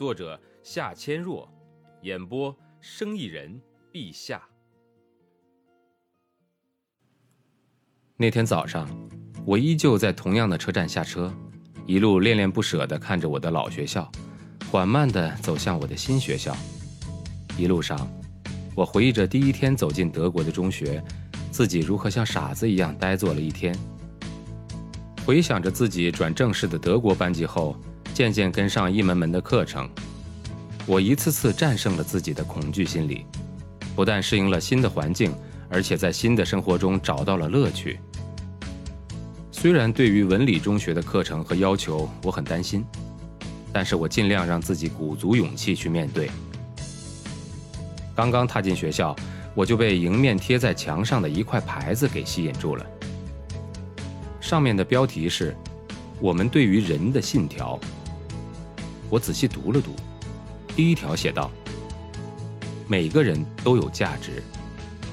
作者夏千若，演播生意人陛下。那天早上，我依旧在同样的车站下车，一路恋恋不舍地看着我的老学校，缓慢地走向我的新学校。一路上，我回忆着第一天走进德国的中学，自己如何像傻子一样呆坐了一天。回想着自己转正式的德国班级后。渐渐跟上一门门的课程，我一次次战胜了自己的恐惧心理，不但适应了新的环境，而且在新的生活中找到了乐趣。虽然对于文理中学的课程和要求我很担心，但是我尽量让自己鼓足勇气去面对。刚刚踏进学校，我就被迎面贴在墙上的一块牌子给吸引住了，上面的标题是“我们对于人的信条”。我仔细读了读，第一条写道：“每个人都有价值，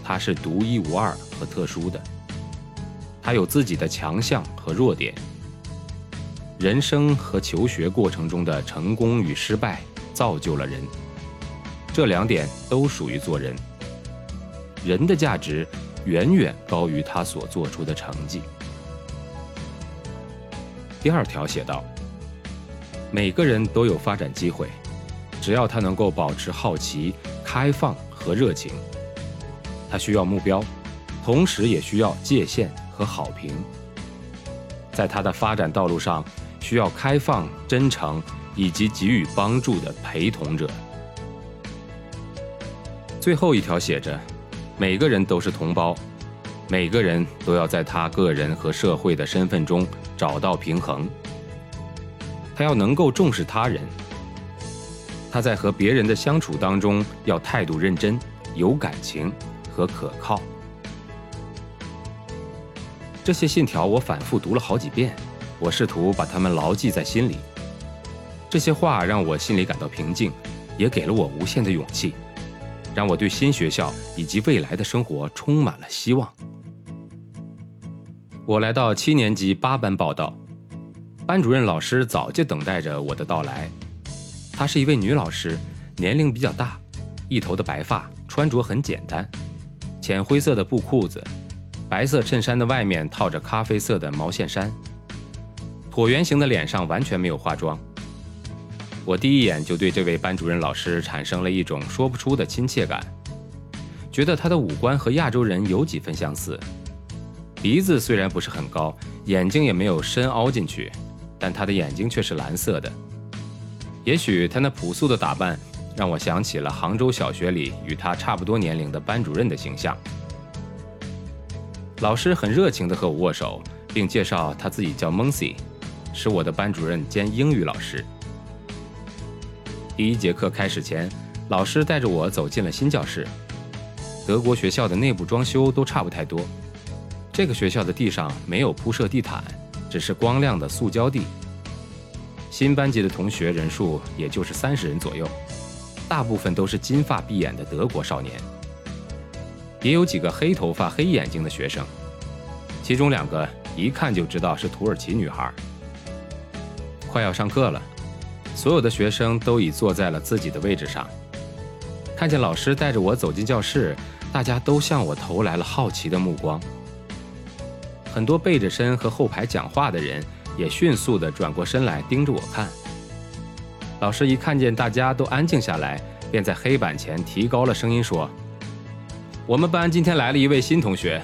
他是独一无二和特殊的，他有自己的强项和弱点。人生和求学过程中的成功与失败造就了人，这两点都属于做人。人的价值远远高于他所做出的成绩。”第二条写道。每个人都有发展机会，只要他能够保持好奇、开放和热情。他需要目标，同时也需要界限和好评。在他的发展道路上，需要开放、真诚以及给予帮助的陪同者。最后一条写着：每个人都是同胞，每个人都要在他个人和社会的身份中找到平衡。他要能够重视他人，他在和别人的相处当中要态度认真、有感情和可靠。这些信条我反复读了好几遍，我试图把它们牢记在心里。这些话让我心里感到平静，也给了我无限的勇气，让我对新学校以及未来的生活充满了希望。我来到七年级八班报道。班主任老师早就等待着我的到来。她是一位女老师，年龄比较大，一头的白发，穿着很简单，浅灰色的布裤子，白色衬衫的外面套着咖啡色的毛线衫，椭圆形的脸上完全没有化妆。我第一眼就对这位班主任老师产生了一种说不出的亲切感，觉得她的五官和亚洲人有几分相似，鼻子虽然不是很高，眼睛也没有深凹进去。但她的眼睛却是蓝色的。也许他那朴素的打扮让我想起了杭州小学里与他差不多年龄的班主任的形象。老师很热情地和我握手，并介绍他自己叫蒙西，是我的班主任兼英语老师。第一节课开始前，老师带着我走进了新教室。德国学校的内部装修都差不太多。这个学校的地上没有铺设地毯。只是光亮的塑胶地。新班级的同学人数也就是三十人左右，大部分都是金发碧眼的德国少年，也有几个黑头发黑眼睛的学生，其中两个一看就知道是土耳其女孩。快要上课了，所有的学生都已坐在了自己的位置上。看见老师带着我走进教室，大家都向我投来了好奇的目光。很多背着身和后排讲话的人也迅速地转过身来盯着我看。老师一看见大家都安静下来，便在黑板前提高了声音说：“我们班今天来了一位新同学。”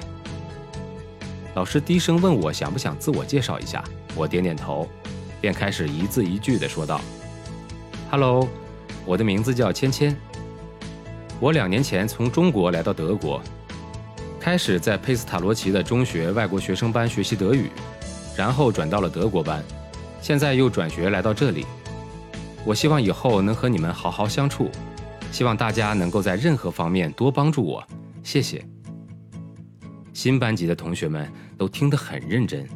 老师低声问我想不想自我介绍一下，我点点头，便开始一字一句地说道：“Hello，我的名字叫芊芊。我两年前从中国来到德国。”开始在佩斯塔罗奇的中学外国学生班学习德语，然后转到了德国班，现在又转学来到这里。我希望以后能和你们好好相处，希望大家能够在任何方面多帮助我，谢谢。新班级的同学们都听得很认真，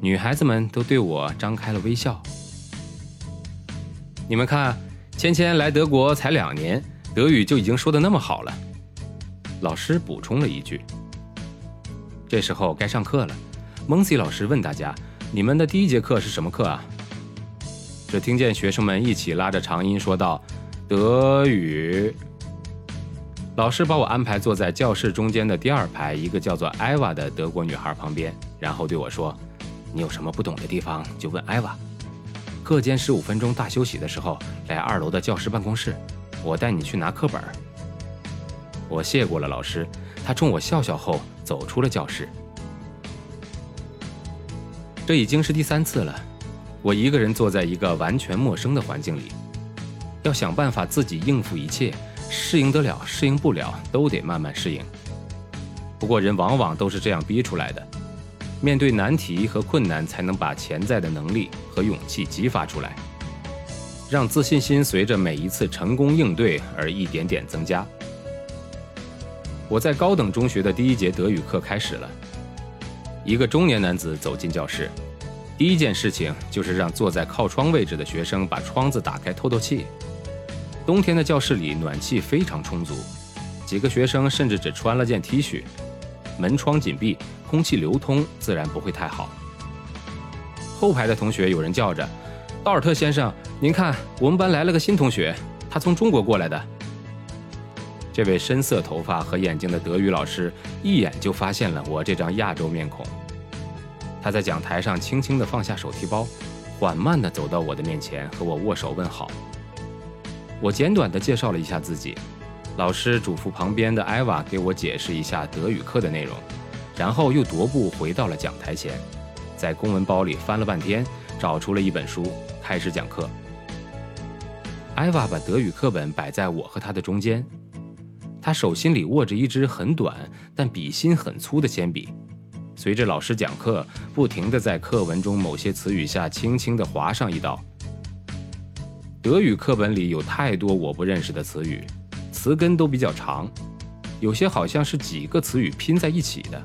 女孩子们都对我张开了微笑。你们看，芊芊来德国才两年，德语就已经说的那么好了。老师补充了一句。这时候该上课了，蒙西老师问大家：“你们的第一节课是什么课啊？”只听见学生们一起拉着长音说道：“德语。”老师把我安排坐在教室中间的第二排一个叫做艾娃的德国女孩旁边，然后对我说：“你有什么不懂的地方就问艾娃。课间十五分钟大休息的时候，来二楼的教师办公室，我带你去拿课本。”我谢过了老师，他冲我笑笑后走出了教室。这已经是第三次了，我一个人坐在一个完全陌生的环境里，要想办法自己应付一切。适应得了，适应不了，都得慢慢适应。不过人往往都是这样逼出来的，面对难题和困难，才能把潜在的能力和勇气激发出来，让自信心随着每一次成功应对而一点点增加。我在高等中学的第一节德语课开始了，一个中年男子走进教室，第一件事情就是让坐在靠窗位置的学生把窗子打开透透气。冬天的教室里暖气非常充足，几个学生甚至只穿了件 T 恤。门窗紧闭，空气流通，自然不会太好。后排的同学有人叫着：“道尔特先生，您看，我们班来了个新同学，他从中国过来的。”这位深色头发和眼睛的德语老师一眼就发现了我这张亚洲面孔。他在讲台上轻轻地放下手提包，缓慢地走到我的面前，和我握手问好。我简短地介绍了一下自己，老师嘱咐旁边的艾娃给我解释一下德语课的内容，然后又踱步回到了讲台前，在公文包里翻了半天，找出了一本书，开始讲课。艾娃把德语课本摆在我和他的中间，他手心里握着一支很短但笔芯很粗的铅笔，随着老师讲课，不停地在课文中某些词语下轻轻地划上一道。德语课本里有太多我不认识的词语，词根都比较长，有些好像是几个词语拼在一起的。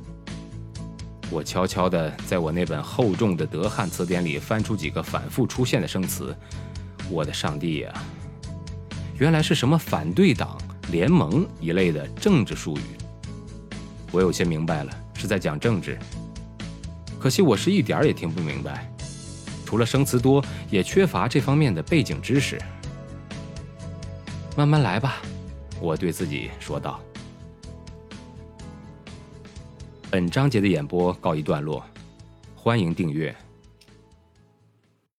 我悄悄地在我那本厚重的德汉词典里翻出几个反复出现的生词。我的上帝呀，原来是什么反对党、联盟一类的政治术语。我有些明白了，是在讲政治。可惜我是一点儿也听不明白。除了生词多，也缺乏这方面的背景知识。慢慢来吧，我对自己说道。本章节的演播告一段落，欢迎订阅。